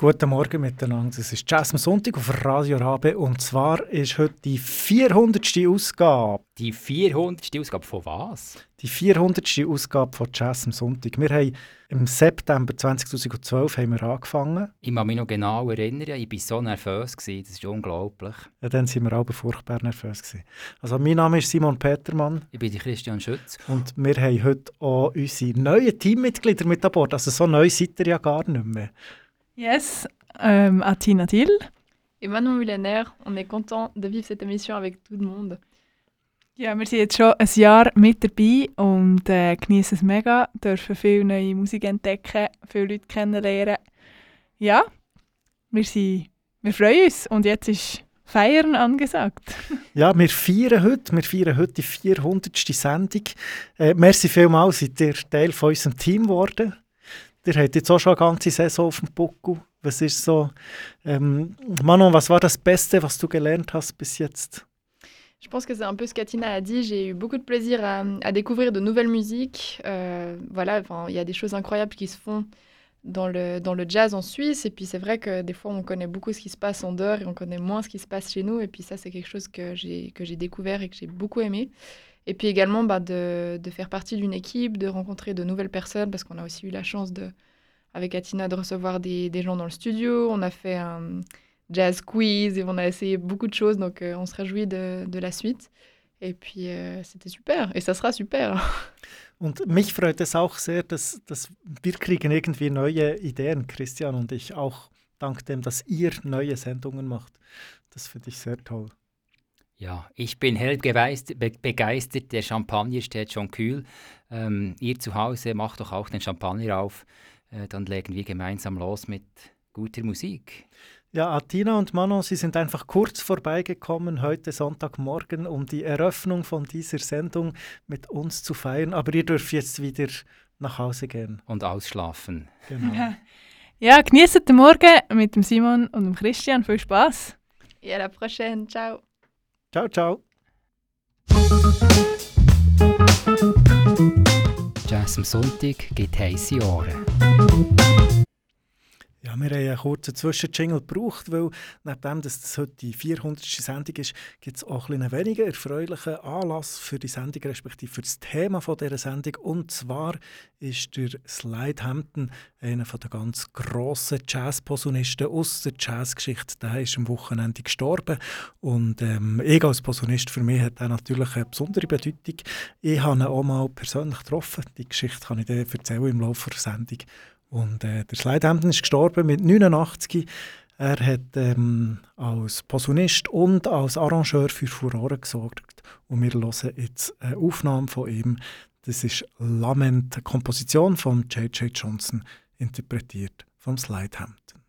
Guten Morgen miteinander. Es ist Jazz am Sonntag auf Radio Rabe und zwar ist heute die 400. Ausgabe. Die 400. Ausgabe von was? Die 400. Ausgabe von Jazz am Sonntag. Wir haben im September 2012 haben wir angefangen. Ich kann mich noch genau erinnern, ich war so nervös, gewesen, das ist unglaublich. Ja, dann waren wir alle furchtbar nervös. Gewesen. Also mein Name ist Simon Petermann. Ich bin Christian Schütz. Und wir haben heute auch unsere neuen Teammitglieder mit an Bord. Also so neu seid ihr ja gar nicht mehr. Yes, ähm, Atina Dill. Et Manon Mullener, on est content de vivre cette émission avec tout le monde. Ja, wir sind jetzt schon ein Jahr mit dabei und äh, genießen es mega, dürfen viel neue Musik entdecken, viele Leute kennenlernen. Ja, wir, sind, wir freuen uns und jetzt ist Feiern angesagt. ja, wir feiern heute, wir feiern heute die 400. Sendung. Äh, merci vielmals, seid ihr Teil von unserem Team geworden. Jetzt auch schon eine Saison auf dem Buckel. Ähm, Manon, was war das Beste, was du gelernt hast? Je pense que c'est un peu ce qu'Atina a dit. J'ai eu beaucoup de plaisir à, à découvrir de nouvelles musiques. Euh, voilà, il y a des choses incroyables qui se font dans le, dans le jazz en Suisse. Et puis c'est vrai que des fois, on connaît beaucoup ce qui se passe en dehors et on connaît moins ce qui se passe chez nous. Et puis ça, c'est quelque chose que j'ai découvert et que j'ai beaucoup aimé. Et puis également bah, de, de, faire partie d'une équipe, de rencontrer de nouvelles personnes, parce qu'on a aussi eu la chance de, avec Atina de recevoir des, des, gens dans le studio. On a fait un jazz quiz et on a essayé beaucoup de choses, donc euh, on se réjouit de, de, la suite. Et puis euh, c'était super et ça sera super. Und mich freut es auch sehr, dass, dass wir kriegen irgendwie neue Ideen, Christian und ich, auch dank dem, dass ihr neue Sendungen macht. Das finde ich sehr toll. Ja, ich bin hell begeistert. Der Champagner steht schon kühl. Ähm, ihr zu Hause macht doch auch den Champagner auf. Äh, dann legen wir gemeinsam los mit guter Musik. Ja, Atina und Manon, Sie sind einfach kurz vorbeigekommen heute Sonntagmorgen, um die Eröffnung von dieser Sendung mit uns zu feiern. Aber ihr dürft jetzt wieder nach Hause gehen. Und ausschlafen. Genau. Ja, ja genießt den Morgen mit dem Simon und dem Christian. Viel Spaß. À la prochaine. Ciao. Ciao, ciao. Jazz am Sonntag gibt heiße Ohren. Ja, wir haben einen kurzen Zwischenjingle gebraucht, weil nachdem das, das heute die 400. Sendung ist, gibt es auch einen weniger erfreulichen Anlass für die Sendung, respektive für das Thema dieser Sendung. Und zwar ist der Slide Hampton einer der ganz grossen Jazz-Posaunisten aus der Jazzgeschichte. Der ist am Wochenende gestorben und ähm, ich als Posaunist, für mich hat er natürlich eine besondere Bedeutung. Ich habe ihn auch mal persönlich getroffen. Die Geschichte kann ich dir erzählen im Laufe der Sendung. Und äh, der Slidehampton ist gestorben mit 89. Er hat ähm, als Posaunist und als Arrangeur für Furore gesorgt. Und wir hören jetzt eine Aufnahme von ihm. Das ist Lament, eine Komposition von J.J. Johnson, interpretiert vom Slidehampton.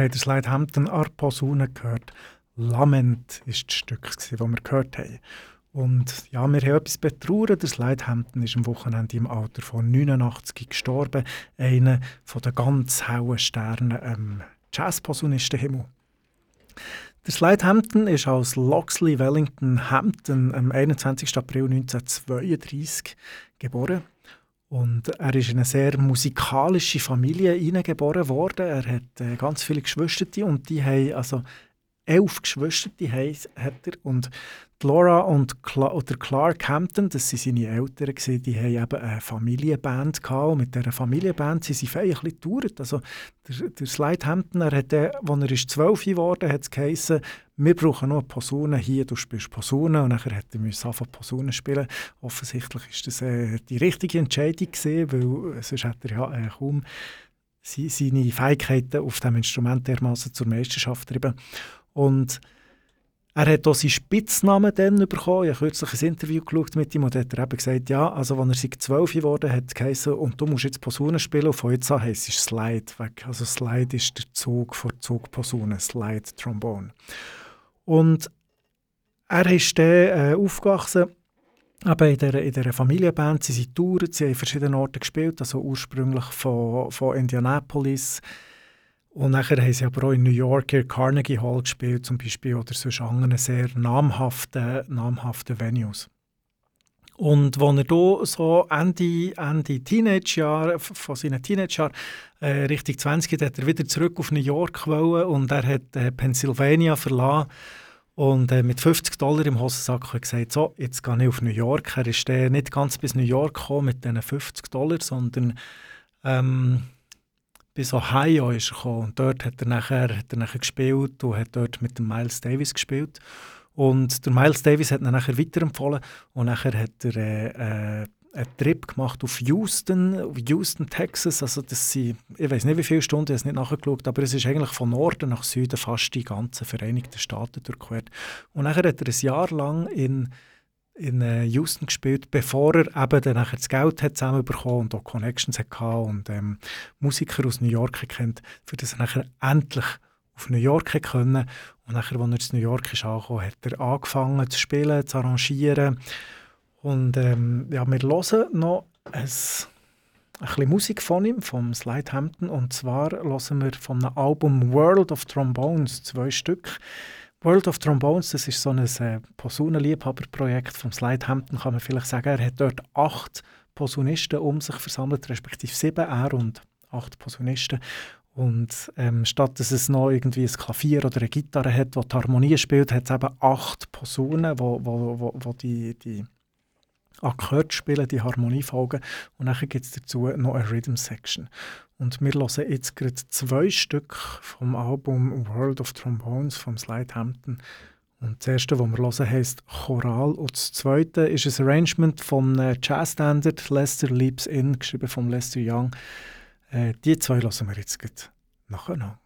Haben das Leithampton an gehört. Lament war das Stück, das wir gehört haben. Und ja, wir haben etwas betrauern. Das Leithampton ist am Wochenende im Alter von 89 gestorben. Einer der ganz hellen Sterne am Jazz-Posaunistenhimmel. Der Leithampton ist als Loxley Wellington Hampton am 21. April 1932 geboren. Und er ist in eine sehr musikalische Familie hineingeboren worden. Er hat äh, ganz viele Geschwister und die haben also elf Geschwister die hat er. Und Laura und Cla oder Clark Hampton, das waren seine Eltern, gewesen, die haben eben eine Familienband gehabt. Und mit dieser Familienband sind sie fein ein bisschen Also der, der Slide Hampton, er hat, als er ist zwölf geworden hat es geheißen, wir brauchen eine Posaune hier, du spielst Posaune. Und dann hat er anfangen Posaune spielen. Offensichtlich war das äh, die richtige Entscheidung gewesen, weil sonst hätte er ja äh, kaum seine Fähigkeiten auf diesem Instrument dermaßen zur Meisterschaft getrieben. Und er hat auch seinen Spitznamen dann bekommen. Ich habe kürzlich ein Interview geschaut mit ihm und hat er eben gesagt, ja, also als er zwölf geworden hat, geheißen, und du musst jetzt Posaune spielen und von jetzt an heisst es Slide weg. Also Slide ist der Zug von Zugposaune, Slide Trombone. Und er ist dann äh, aufgewachsen aber in dieser, in dieser Familienband, sie sind touren, sie haben in verschiedenen Orten gespielt, also ursprünglich von, von Indianapolis, und nachher haben sie aber auch in New York in Carnegie Hall gespielt zum Beispiel oder sonst anderen sehr namhaften, namhaften Venues. Und als er da so Ende, Ende Teenagejahr, von seinen Teenagejahren äh, Richtung 20 hat er wieder zurück auf New York wollen und er hat äh, Pennsylvania verlassen und äh, mit 50 Dollar im Hosensack gesagt, so, jetzt gehe ich auf New York. Er ist äh, nicht ganz bis New York gekommen mit diesen 50 Dollar, sondern ähm, bis Ohio ist er gekommen. Und dort hat er, nachher, hat er nachher gespielt und hat dort mit dem Miles Davis gespielt. Und der Miles Davis hat ihn nachher weiterempfohlen und nachher hat er äh, äh, einen Trip gemacht auf Houston, Houston, Texas. Also das sind, ich weiß nicht wie viele Stunden, ich habe es nicht nachgeschaut, aber es ist eigentlich von Norden nach Süden fast die ganzen Vereinigten Staaten durchquert. Und nachher hat er ein Jahr lang in in äh, Houston gespielt, bevor er eben dann das Geld hat zusammenbekommen und auch Connections hatte und ähm, Musiker aus New York kennt, für das er nachher endlich auf New York können. Und nachher, als er in New York angekommen, hat er angefangen zu spielen, zu arrangieren. Und ähm, ja, wir hören noch ein, ein bisschen Musik von ihm, vom Slide Hampton. Und zwar hören wir vom Album World of Trombones zwei Stück. World of Trombones, das ist so ein äh, Posaunenliebhaberprojekt vom Slide Hampton, kann man vielleicht sagen. Er hat dort acht Posaunisten um sich versammelt, respektive sieben, er und acht Posaunisten. Und ähm, statt dass es noch irgendwie ein Klavier oder eine Gitarre hat, die die Harmonie spielt, hat es eben acht Posaunen, wo, wo, wo, wo die, die Akkord spielen, die Harmoniefolgen. Und dann gibt es dazu noch eine Rhythm Section. Und wir hören jetzt gerade zwei Stück vom Album World of Trombones von Slide Hampton. Und das erste, was wir hören, heisst Choral. Und das zweite ist ein Arrangement vom Jazz-Standard Lester Leaps In, geschrieben von Lester Young. Äh, die zwei hören wir jetzt gerade nacheinander.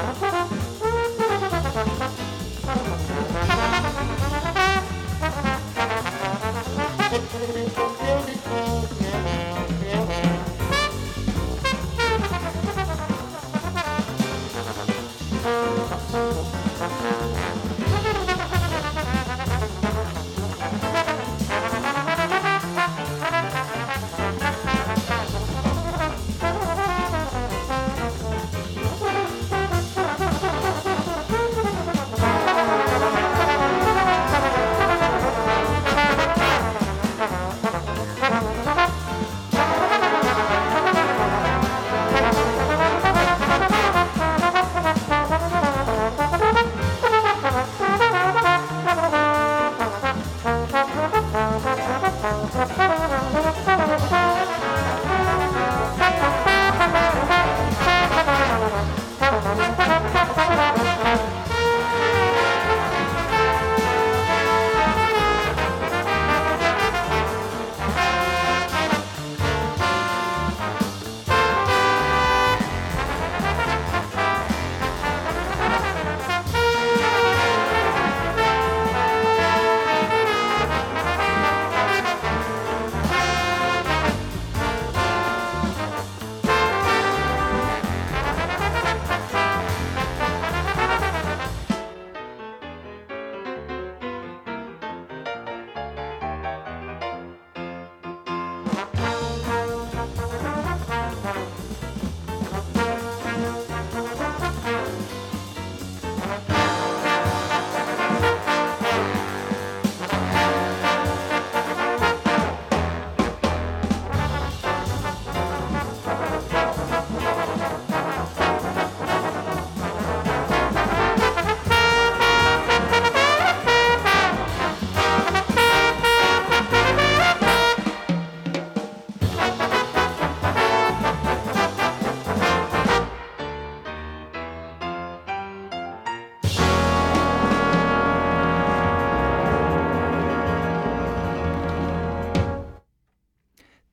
Пока.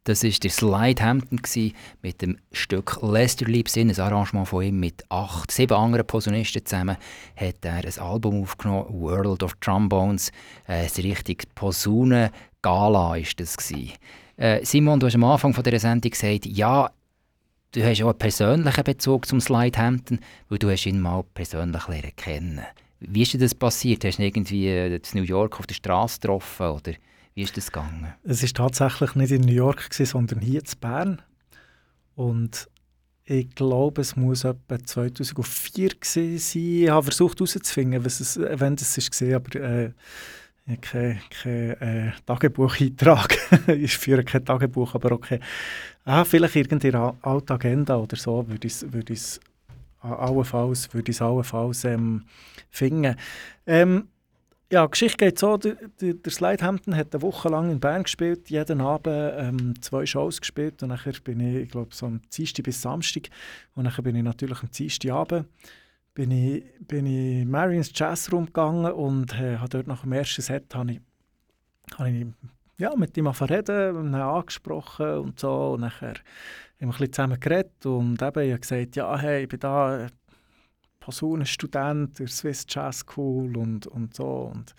Das war der Slide Hampton mit dem Stück Lester Liebsinn, ein Arrangement von ihm mit acht, sieben anderen Posaunisten zusammen. Hat er ein Album aufgenommen, World of Trombones. Äh, ein richtig Posaunen-Gala war das. Äh, Simon, du hast am Anfang von dieser Sendung gesagt, ja, du hast auch einen persönlichen Bezug zum Slide Hampton, weil du hast ihn mal persönlich lernen kennen. Wie ist dir das passiert? Hast du irgendwie in New York auf der Straße getroffen oder wie ist das gegangen? Es war tatsächlich nicht in New York, gewesen, sondern hier in Bern. Und ich glaube, es muss etwa 2004 gewesen sein. Ich habe versucht herauszufinden, was es, wenn das war, aber äh, kein, kein äh, Tagebucheintrag. ich führe kein Tagebuch, aber okay. Ah, vielleicht irgendeine alte Agenda oder so würde ich es würde allenfalls, würde ich allenfalls ähm, finden. Ähm, ja, die Geschichte geht so, der, der, Slide Hampton hat eine Woche lang in Bern gespielt, jeden Abend ähm, zwei Shows gespielt und nachher bin ich, ich glaube, so am Dienstag bis Samstag und nachher bin ich natürlich am Dienstagabend bin ich, bin ich Mary ins Jazzroom gegangen und äh, habe dort nach dem ersten Set habe ich, habe ich ja, mit ihm reden, ihn angesprochen und so und nachher haben wir ein bisschen zusammen geredet und eben, ich gesagt, ja, hey, ich bin da Posaunenstudent der Swiss Jazz School und, und so. Und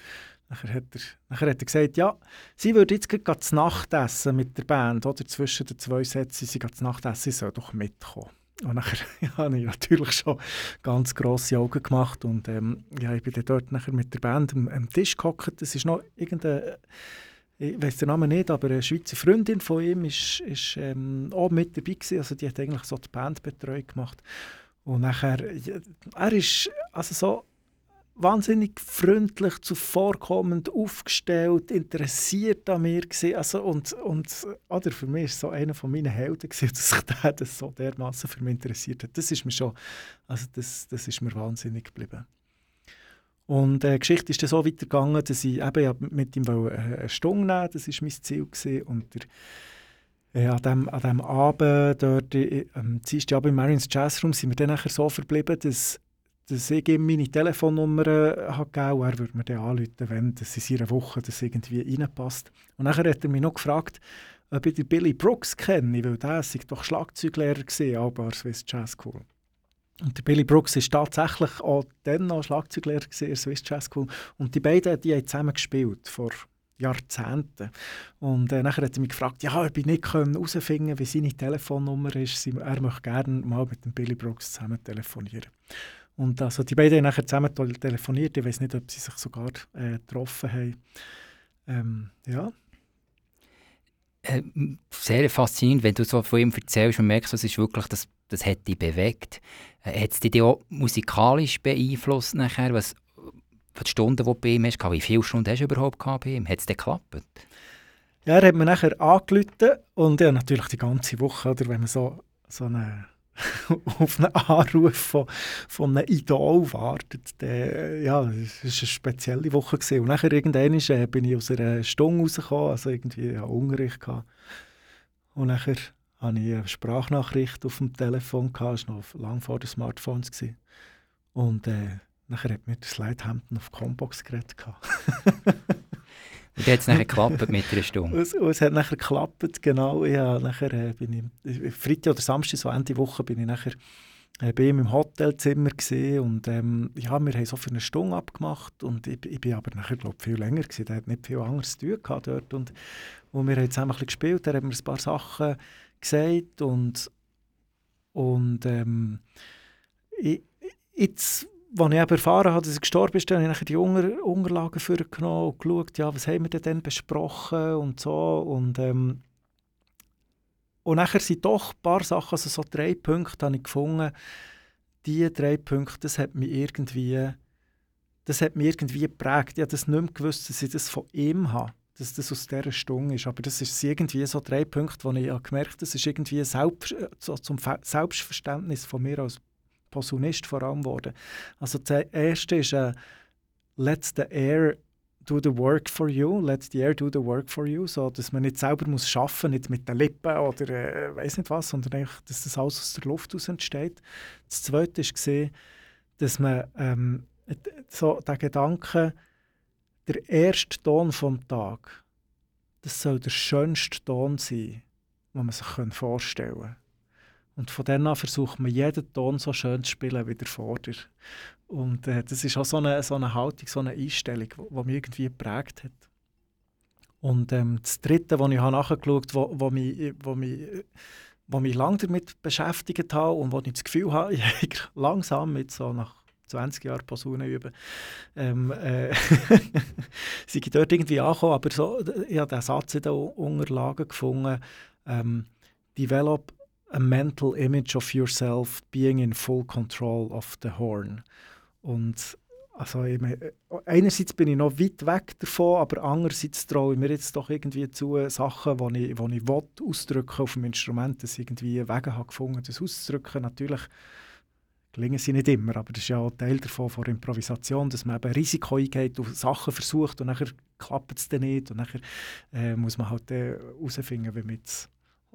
nachher hat, er, nachher hat er gesagt, ja, sie würde jetzt gerade zu Nacht essen mit der Band, oder zwischen den zwei Sätzen, sie geht zu Nacht essen, sie soll doch mitkommen. Und nachher ja, habe ich natürlich schon ganz grosse Augen gemacht und ähm, ja, ich bin dann dort nachher mit der Band am, am Tisch gehockt. Das ist noch irgendeine ich weiß den Namen nicht, aber eine Schweizer Freundin von ihm ist ähm, auch mit dabei gewesen. Also die hat eigentlich so die Bandbetreuung gemacht. Und nachher, er ist also so wahnsinnig freundlich, zuvorkommend, aufgestellt, interessiert an mir gewesen. Also und, und oder für mich ist so einer von meinen Helden gewesen, dass sich der das so dermaßen für mich interessiert hat. Das ist mir schon, also das, das ist mir wahnsinnig geblieben. Und äh, die Geschichte ist dann so weitergegangen, dass ich eben mit ihm eine Stunde nehmen das war mein Ziel. Gewesen. Und der, äh, an, dem, an dem Abend, dort, am Dienstagabend im Marines Jazzroom, sind wir dann nachher so verblieben, dass, dass ich ihm meine Telefonnummer äh, habe gegeben Er würde mir dann anrufen, wenn das in seiner Woche das irgendwie reinpasst. Und nachher hat er mich noch gefragt, ob ich den Billy Brooks kenne, weil der war doch Schlagzeuglehrer an der Swiss Jazz School. Und der Billy Brooks war tatsächlich auch dann noch Schlagzeuglehrer in der Swiss Jazz School. Und die beiden die haben zusammen gespielt vor Jahrzehnten. Und äh, nachher hat er mich gefragt, ja, ob ich nicht herausfinden wie seine Telefonnummer ist. Er möchte gerne mal mit dem Billy Brooks zusammen telefonieren. Und also die beiden haben nachher zusammen telefoniert. Ich weiß nicht, ob sie sich sogar äh, getroffen haben. Ähm, ja. Äh, sehr faszinierend, wenn du so von ihm erzählst und merkst, das ist wirklich, das, das hat dich bewegt. Äh, hat es dich auch musikalisch beeinflusst nachher, was die Stunden, die du bei ihm hast, wie viele Stunden hast du überhaupt bei ihm? Hat es denn geklappt? Ja, er hat mir nachher angerufen und ja, natürlich die ganze Woche, oder, wenn man so, so eine, auf einen Anruf von, von einem Idol wartet, dann, ja, das war eine spezielle Woche. Gewesen. Und nachher irgendwann äh, bin ich aus einer Stunde rausgekommen, also irgendwie ja, Unterricht gehabt. Und nachher hatte ich eine Sprachnachricht auf dem Telefon, gehabt, das war noch lange vor den Smartphones. Gewesen. Und äh, Nachher hat mir der Slide Hampton auf Combox geredet. Und hat es nachher geklappt mit einer Stunde? Es, es hat nachher geklappt, genau. Ja, nachher äh, bin ich, Freitag oder Samstag, so Ende Woche, bin ich nachher äh, bei ihm im Hotelzimmer gesehen und ähm, ja, wir haben so für eine Stunde abgemacht und ich, ich bin aber nachher, glaube viel länger gewesen. Er hat nicht viel anderes zu tun gehabt dort und, und wir haben zusammen ein bisschen gespielt, er hat mir ein paar Sachen gesagt und, und ähm, ich, jetzt als ich erfahren habe, dass er gestorben ist, habe ich die Unter Unterlagen vorgenommen und geschaut, ja, was haben wir denn besprochen und so. Und, ähm, und nachher sind doch ein paar Sachen, also so drei Punkte habe ich gefunden, diese drei Punkte, das hat mich irgendwie, das hat mich irgendwie geprägt. Ich habe das nicht mehr gewusst, dass ich das von ihm habe, dass das aus dieser Stunde ist. Aber das ist irgendwie so drei Punkte, wo ich gemerkt habe, das ist irgendwie selbst, so zum Selbstverständnis von mir als Posaunist vor allem geworden. Also das erste ist äh, «Let the air do the work for you», «Let the air do the work for you», so dass man nicht selber muss schaffen, nicht mit den Lippen oder äh, weiß nicht was, sondern einfach, dass das alles aus der Luft aus entsteht. Das zweite ist gesehen, dass man ähm, so der Gedanke, der erste Ton vom Tag, das soll der schönste Ton sein, die man sich vorstellen kann. Und von dann an versucht man, jeden Ton so schön zu spielen wie der Vorder. Und äh, das ist auch so eine, so eine Haltung, so eine Einstellung, die mich irgendwie geprägt hat. Und ähm, das Dritte, das ich nachgeschaut habe, wo, wo mich, wo mich, wo mich lange damit beschäftigt habe und wo ich das Gefühl habe, ich langsam mit so nach 20 Jahren Posaune üben, ähm, äh, sind ich dort irgendwie angekommen, aber so, ich habe den Satz in den Unterlagen gefunden, ähm, «Develop a mental image of yourself being in full control of the horn». Und also einerseits bin ich noch weit weg davon, aber andererseits traue ich mir jetzt doch irgendwie zu, Sachen, die ich, die ich will, ausdrücken auf dem Instrument, dass ich irgendwie Wege habe gefunden, das auszudrücken. Natürlich gelingen sie nicht immer, aber das ist ja auch Teil davon, von Improvisation, dass man eben Risiko eingeht und Sachen versucht und dann klappt es dann nicht und dann äh, muss man halt herausfinden, wie man jetzt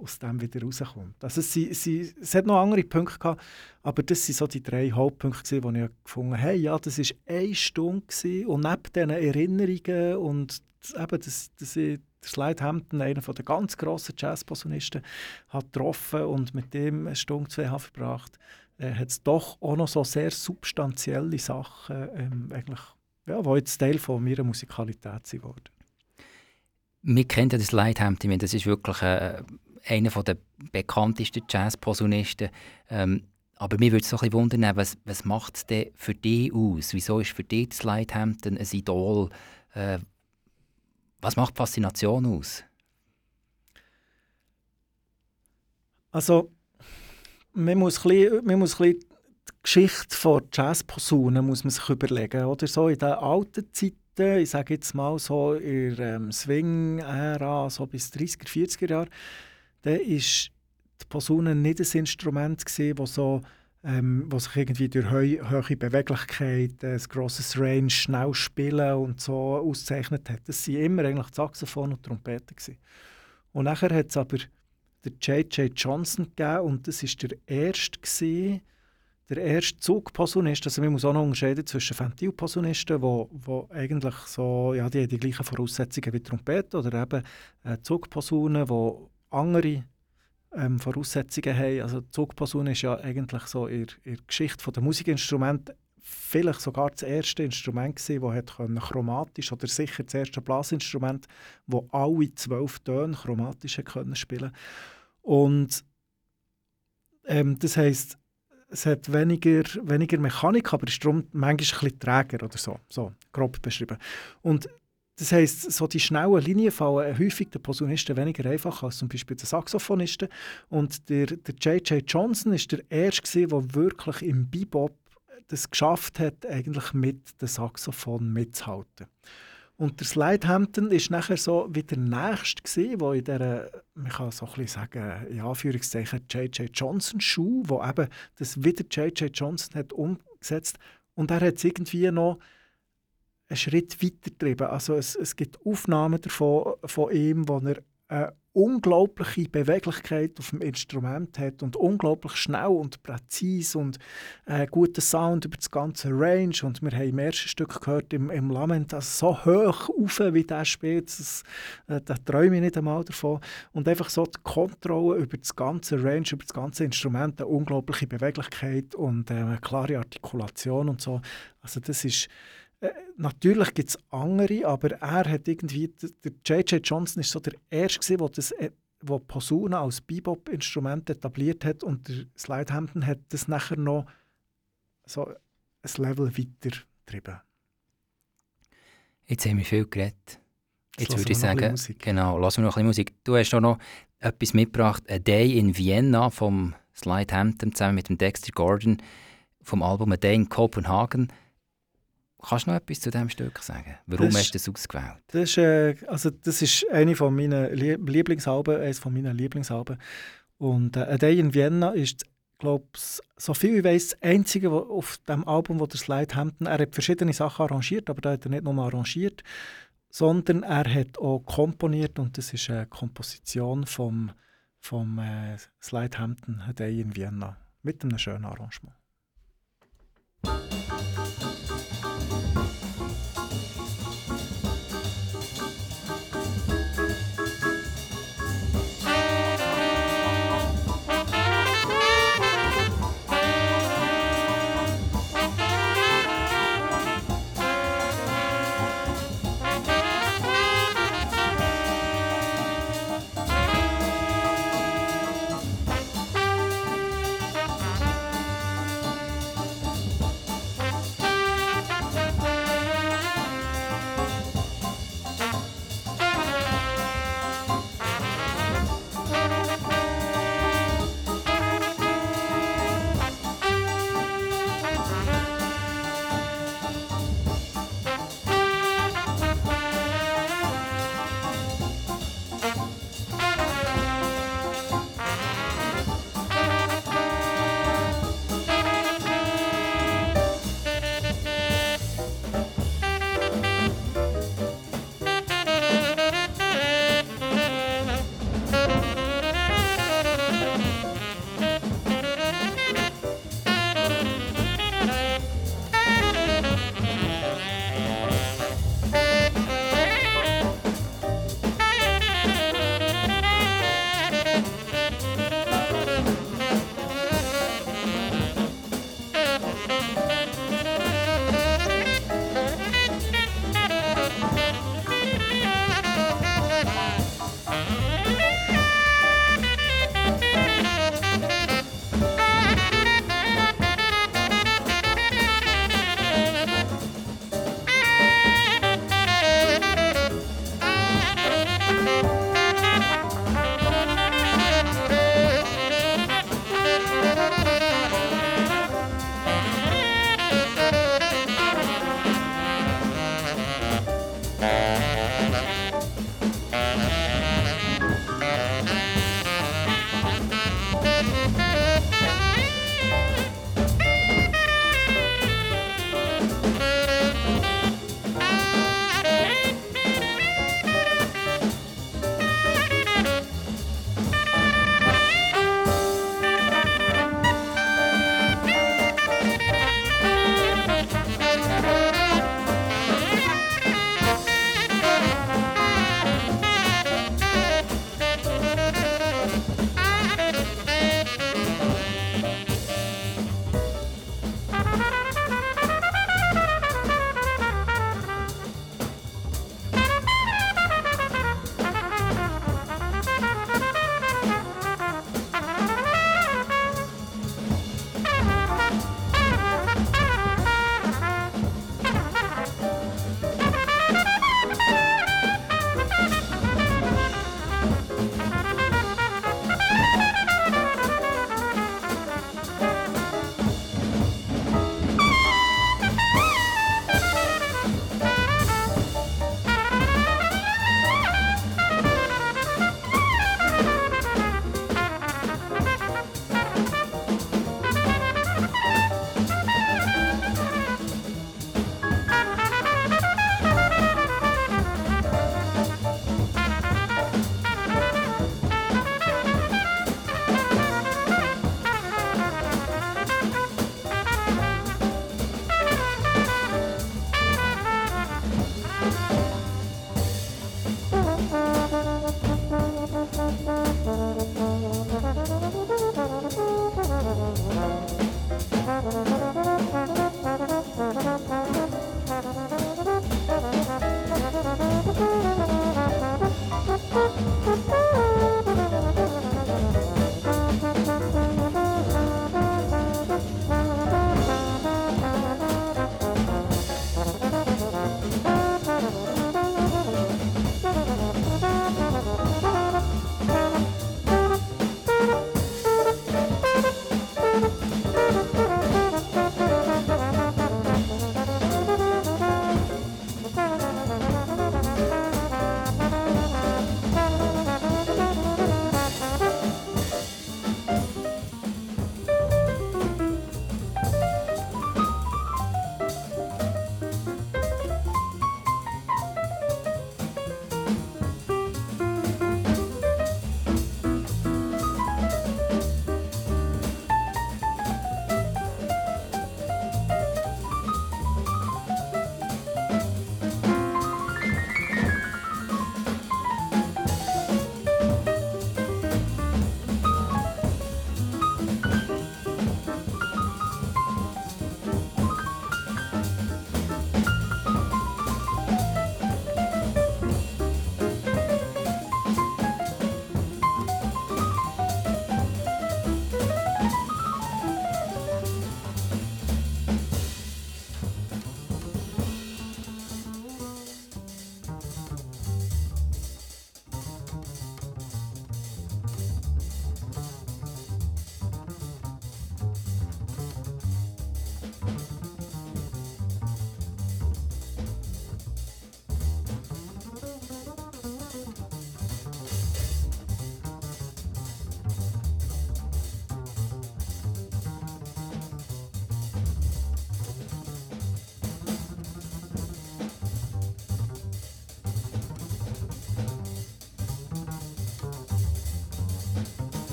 aus dem wieder rauskommt. Also es, sie, sie, es hat noch andere Punkte gehabt, aber das waren so die drei Hauptpunkte, die ich gefunden habe, hey, ja, das war eine Stunde gewesen, und neben diesen Erinnerungen und eben, dass, dass ich Slide Hampton, einer der ganz grossen Jazzposaunisten, hat getroffen und mit dem eine Stunde, zwei habe verbracht, äh, hat es doch auch noch so sehr substanzielle Sachen, ähm, eigentlich, ja, die jetzt Teil von meiner Musikalität sind worden. Wir kennen das Lighthampton, das ist wirklich äh, einer der bekanntesten Jazz-Posaunisten. Ähm, aber mir würde es so ein bisschen wundern, was, was macht es denn für dich aus? Wieso ist für dich das Lighthampton ein Idol? Äh, was macht Faszination aus? Also, man muss ein bisschen, man muss die Geschichte von Jazzposaunen muss man sich überlegen. Oder so in den alten Zeiten, ich sage jetzt mal so in der ähm, Swing-Ära, so bis 30er, 40er Jahre, dann war die Posaune nicht ein Instrument, das so, ähm, sich irgendwie durch hohe Beweglichkeit, ein grosses Range, schnell spielen und so auszeichnet hat. Das waren immer eigentlich Saxophon und Trompete. Gewesen. Und nachher hat es aber der J.J. Johnson gegeben und das war der erste, gewesen, der erste Zugposaunist. Also man muss auch noch unterscheiden zwischen Ventilposaunisten, wo, wo eigentlich so, ja, die haben die gleichen Voraussetzungen wie Trompete oder eben äh, Zugposaunen, die andere ähm, Voraussetzungen haben. Also Zugposaune ist ja eigentlich so in, in der Geschichte der Musikinstrumente vielleicht sogar das erste Instrument gewesen, das hat chromatisch oder sicher das erste Blasinstrument, wo alle zwölf Töne chromatisch können spielen. Und ähm, das heißt, es hat weniger, weniger Mechanik, aber ist darum manchmal ein bisschen träger oder so, so grob beschrieben. Und das heisst, so die schnellen Linien fallen häufig den Posaunisten weniger einfach als zum Beispiel den Saxophonisten. Und der, der J.J. Johnson ist der Erste, der wirklich im Bebop das geschafft hat, eigentlich mit dem Saxophon mitzuhalten. Und der Slidehampton ist nachher so wie der Nächste gewesen, wo in dieser, man kann so ein sagen, in Anführungszeichen J.J. Johnson Schuh, wo eben das wieder J.J. Johnson hat umgesetzt und er hat es irgendwie noch einen Schritt weiter getrieben. Also es, es gibt Aufnahmen davon von ihm, wo er eine unglaubliche Beweglichkeit auf dem Instrument hat und unglaublich schnell und präzise und äh, guten Sound über das ganze Range. Und wir haben im ersten Stück gehört im, im Lament, also so hoch auf, wie der spielt, das, äh, da träume ich nicht einmal davon. Und einfach so die Kontrolle über das ganze Range, über das ganze Instrument, eine unglaubliche Beweglichkeit und äh, eine klare Artikulation und so, also das ist äh, natürlich gibt es andere, aber er hat irgendwie, der J.J. Johnson ist so der Erste, der das äh, wo Posaune als Bebop-Instrument etabliert hat und der Slidehampton hat das nachher noch so ein Level weiter getrieben. Jetzt haben wir viel geredet. Jetzt würde ich sagen, genau, lassen wir noch ein bisschen Musik. Du hast auch noch etwas mitgebracht, A Day in Vienna vom Slidehampton zusammen mit dem Dexter Gordon vom Album A Day in Copenhagen. Kannst du noch etwas zu diesem Stück sagen? Warum das, hast du das ausgewählt? Das ist, äh, also das ist eine von meinen Lieblingsalben, eines von meinen Lieblingsalben. Und äh, «A Day in Vienna» ist, glaube so viel ich weiß, das einzige wo, auf dem Album, wo der Slide Hampton, er hat verschiedene Sachen arrangiert, aber da hat er nicht nur arrangiert, sondern er hat auch komponiert und das ist eine Komposition vom, vom äh, Slide Hampton «A Day in Vienna» mit einem schönen Arrangement.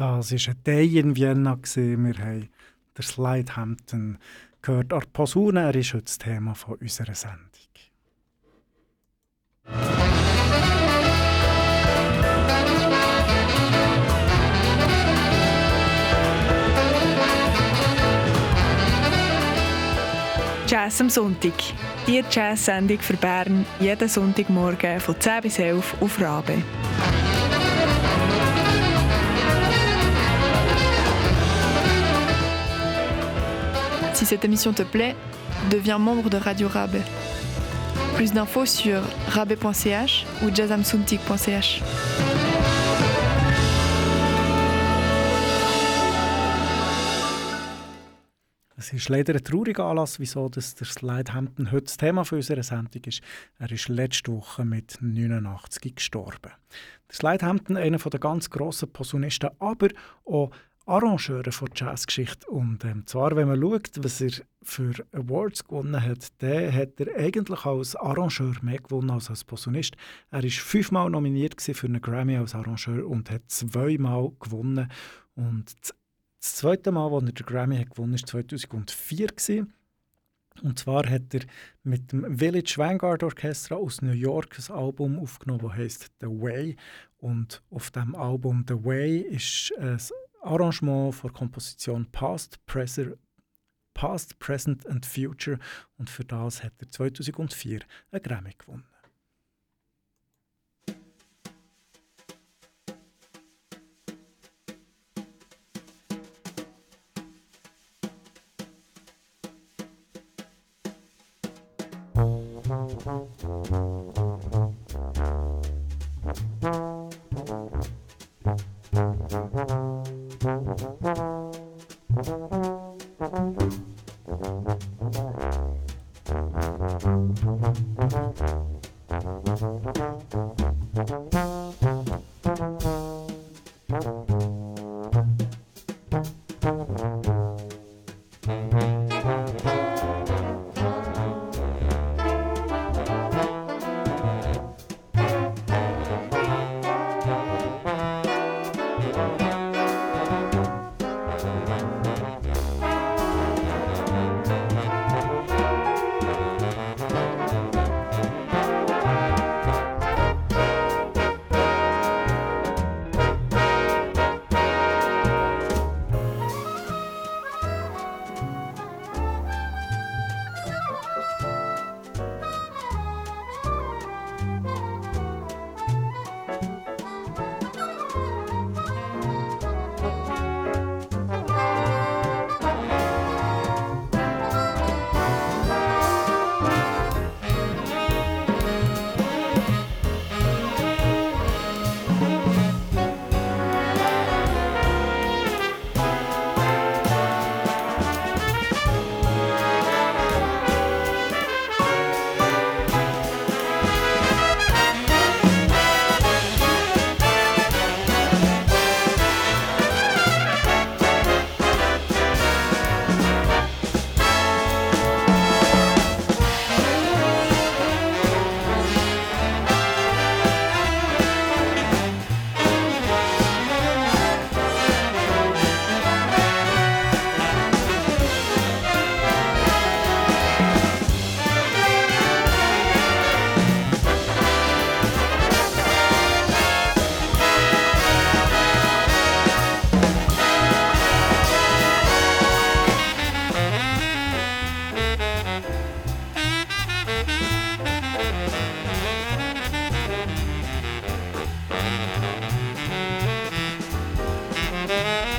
Das war ein Day in Vienna. Wir haben der Slide Hampton gehört an Posaune. Er ist heute das Thema von unserer Sendung. Jazz am Sonntag. Die Jazz-Sendung für Bern jeden Sonntagmorgen von 10 bis 11 auf Rabe. Si cette émission te plaît, deviens membre de Radio Rabe. Plus d'infos sur rabe.ch ou jazzamsuntik.ch. Es ist leider ein trauriger Anlass, wieso das der Slide Hampton heute das Thema für unsere Sendung ist. Er ist letzte Woche mit 89 gestorben. Der Slide Hampton, einer der ganz grossen Posaunisten, aber auch Arrangeur von Jazzgeschichte. Und ähm, zwar, wenn man schaut, was er für Awards gewonnen hat, dann hat er eigentlich als Arrangeur mehr gewonnen als als Posaunist. Er war fünfmal nominiert für einen Grammy als Arrangeur und hat zweimal gewonnen. Und das zweite Mal, als er den Grammy hat gewonnen hat, war 2004. Gewesen. Und zwar hat er mit dem Village Vanguard Orchestra aus New York ein Album aufgenommen, das heißt The Way. Und auf dem Album The Way ist ein Arrangement vor Komposition Past, Preser, Past, Present and Future und für das hat er 2004 einen Grammy gewonnen. Thank Bye.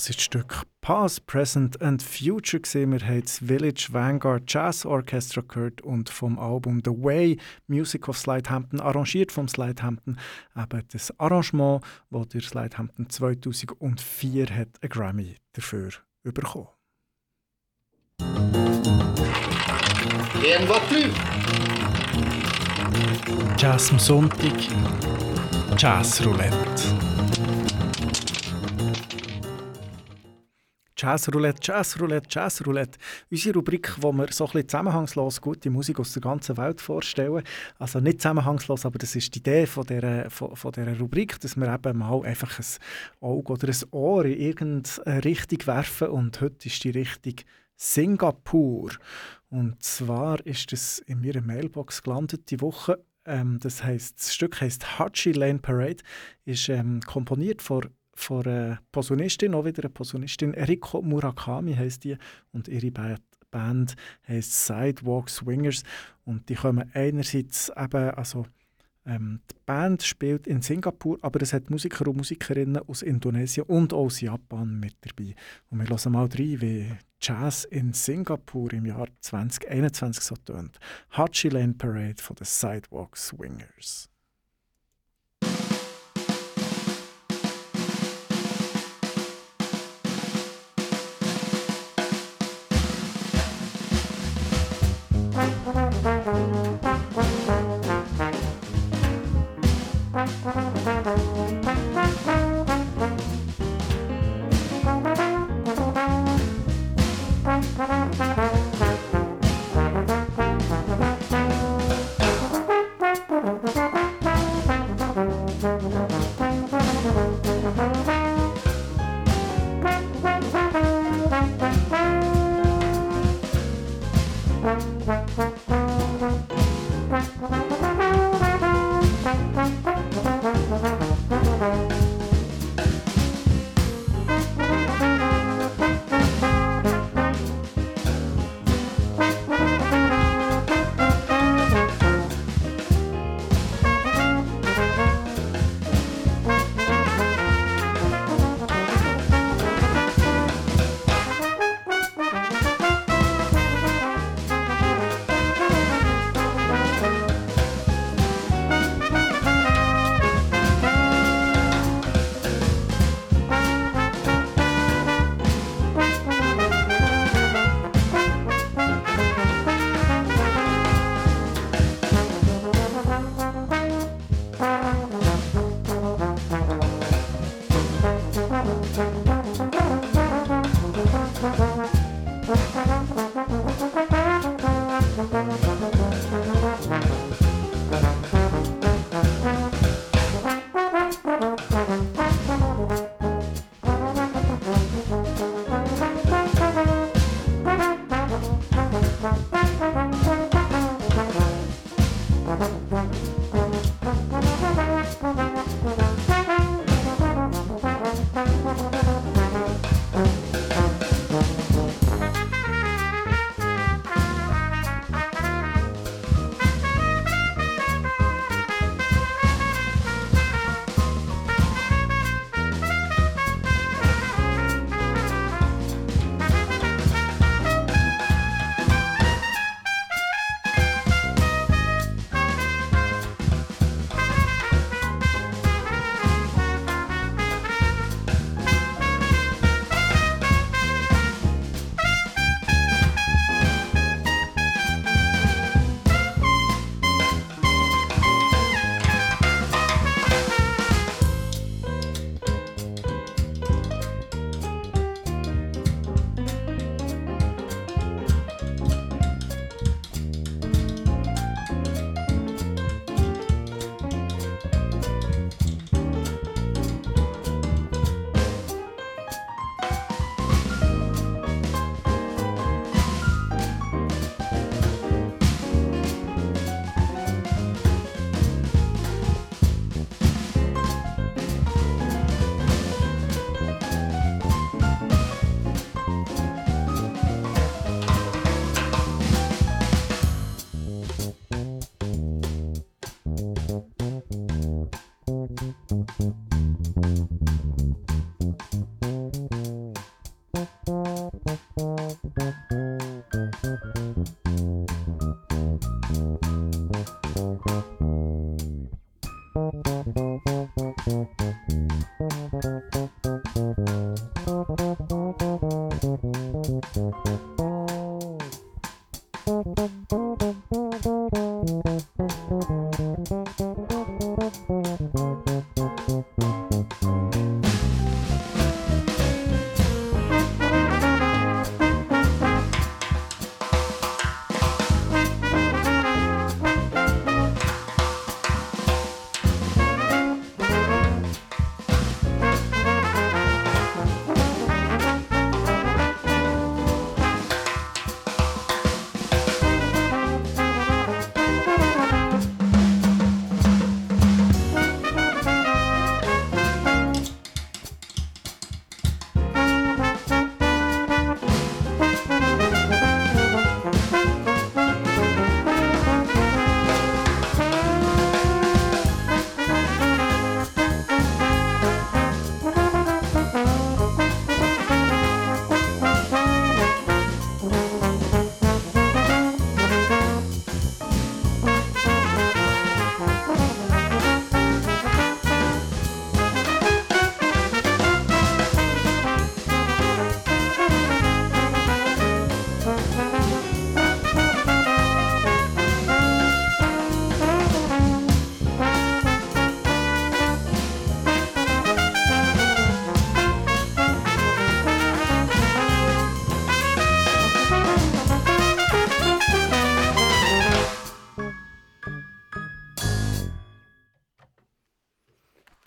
Das ist das Stück Past, Present and Future. Gewesen. Wir haben das Village Vanguard Jazz Orchestra gehört und vom Album The Way Music of Slidehampton, arrangiert vom Slidehampton. Eben das Arrangement, das der Slidehampton 2004 hat einen Grammy dafür bekommen. Jazz am Sonntag, Jazz Roulette. Jazzroulette, Jazzroulette, Jazzroulette. Unsere Rubrik, wo wir so ein bisschen zusammenhangslos gute Musik aus der ganzen Welt vorstellen. Also nicht zusammenhangslos, aber das ist die Idee von dieser, von, von dieser Rubrik, dass wir eben mal einfach ein Auge oder ein Ohr in irgendeine Richtung werfen. Und heute ist die Richtung Singapur. Und zwar ist es in meiner Mailbox gelandet die Woche. Ähm, das heißt, das Stück heißt Hachi Lane Parade, ist ähm, komponiert von von einer Posaunistin, auch wieder eine Posaunistin, Eriko Murakami heisst die und ihre Band heisst Sidewalk Swingers und die kommen einerseits eben, also ähm, die Band spielt in Singapur, aber es hat Musiker und Musikerinnen aus Indonesien und aus Japan mit dabei. Und wir hören mal rein, wie Jazz in Singapur im Jahr 2021 so tönt. Hachi Lane Parade von den Sidewalk Swingers.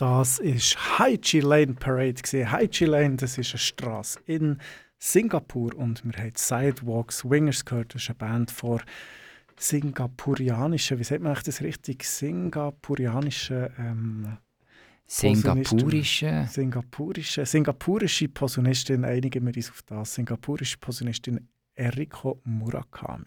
Das ist Haichi Lane Parade. Haichi Lane, das ist eine Straße in Singapur und wir haben Sidewalks Swingers gehört. Das ist eine Band vor singapurianischen, wie sagt man das richtig? Singapurianischen ähm, Singapurische. Singapurische. Singapurische Posaunistin, einigen wir uns auf das. Singapurische Posaunistin Eriko Murakami.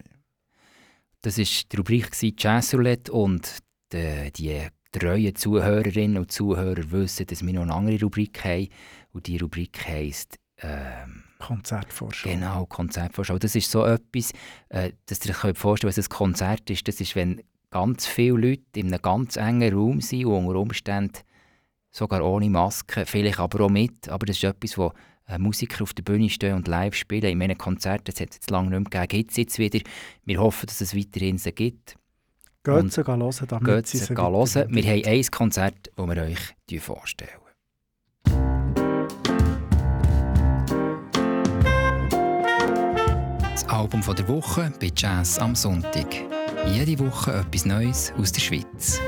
Das war die Rubrik Jazz Roulette und die, die treue Zuhörerinnen und Zuhörer wissen, dass wir noch eine andere Rubrik haben. Und diese Rubrik heisst ähm, Konzertvorschau. Genau, Konzertvorschau. Das ist so etwas, äh, dass ihr euch vorstellen könnt, was ein Konzert ist. Das ist, wenn ganz viele Leute in einem ganz engen Raum sind und unter Umständen sogar ohne Maske, vielleicht aber auch mit. Aber das ist etwas, wo äh, Musiker auf der Bühne stehen und live spielen. In meinen Konzerten, das hat es jetzt lange nicht mehr gegeben, gibt es jetzt wieder. Wir hoffen, dass es weiterhin so gibt. Geht sie hören, damit sie hören. Wir haben ein Konzert, das wir euch vorstellen. Das Album der Woche bei Jazz am Sonntag. Jede Woche etwas Neues aus der Schweiz.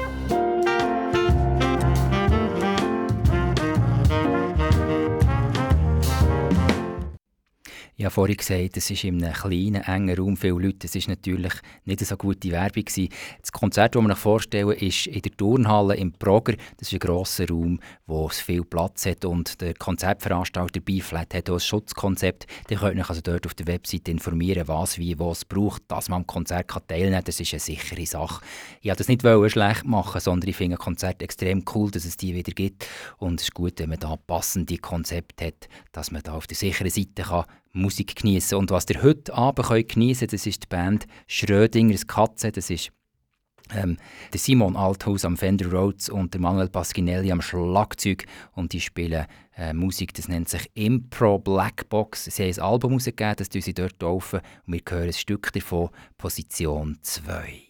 Ich habe vorhin gesagt, es ist in einem kleinen, engen Raum viele Leute. Das war natürlich nicht so gute Werbung. Gewesen. Das Konzert, das wir euch vorstellen, ist in der Turnhalle im Proger. Das ist ein grosser Raum, wo es viel Platz hat. Und der Konzertveranstalter B-Flat hat auch ein Schutzkonzept. Ihr könnt euch also dort auf der Webseite informieren, was, wie, was es braucht, dass man am Konzert teilnehmen kann. Das ist eine sichere Sache. Ich wollte das nicht schlecht machen, sondern ich finde ein Konzert extrem cool, dass es die wieder gibt. Und es ist gut, wenn man da passende Konzepte hat, dass man da auf der sicheren Seite kann Musik genießen Und was ihr heute Abend geniessen könnt, das ist die Band Schrödingers Katze. Das ist ähm, der Simon Althaus am Fender Rhodes und der Manuel Pasquinelli am Schlagzeug. Und die spielen äh, Musik, das nennt sich Impro Blackbox. Sie haben ein Album rausgegeben, das sie dort laufen. Und wir hören ein Stück davon, Position 2.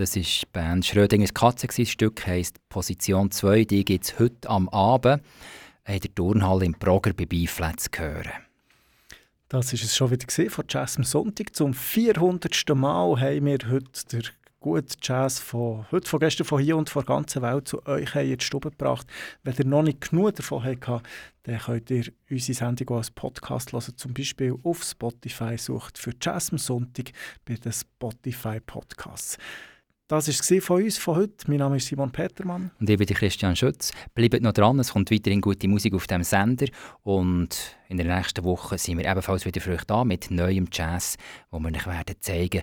Das war die Band Schrödingers Katze. Das Stück heisst Position 2. Die gibt es heute am Abend in der Turnhalle im Proger bei Beiflet zu hören. Das ist es schon wieder gesehen von Jazz am Sonntag. Zum 400. Mal haben wir heute der gute Jazz von heute, von gestern, von hier und von der ganzen Welt zu euch in die Stube gebracht. Wenn ihr noch nicht genug davon habt, dann könnt ihr unsere Sendung als Podcast hören, zum Beispiel auf Spotify. Sucht für Jazz am Sonntag bei den Spotify Podcasts. Das war von uns von heute. Mein Name ist Simon Petermann. Und ich bin Christian Schütz. Bleibt noch dran, es kommt weiterhin gute Musik auf dem Sender. Und in der nächsten Woche sind wir ebenfalls wieder für euch da mit neuem Jazz, wo wir euch werden zeigen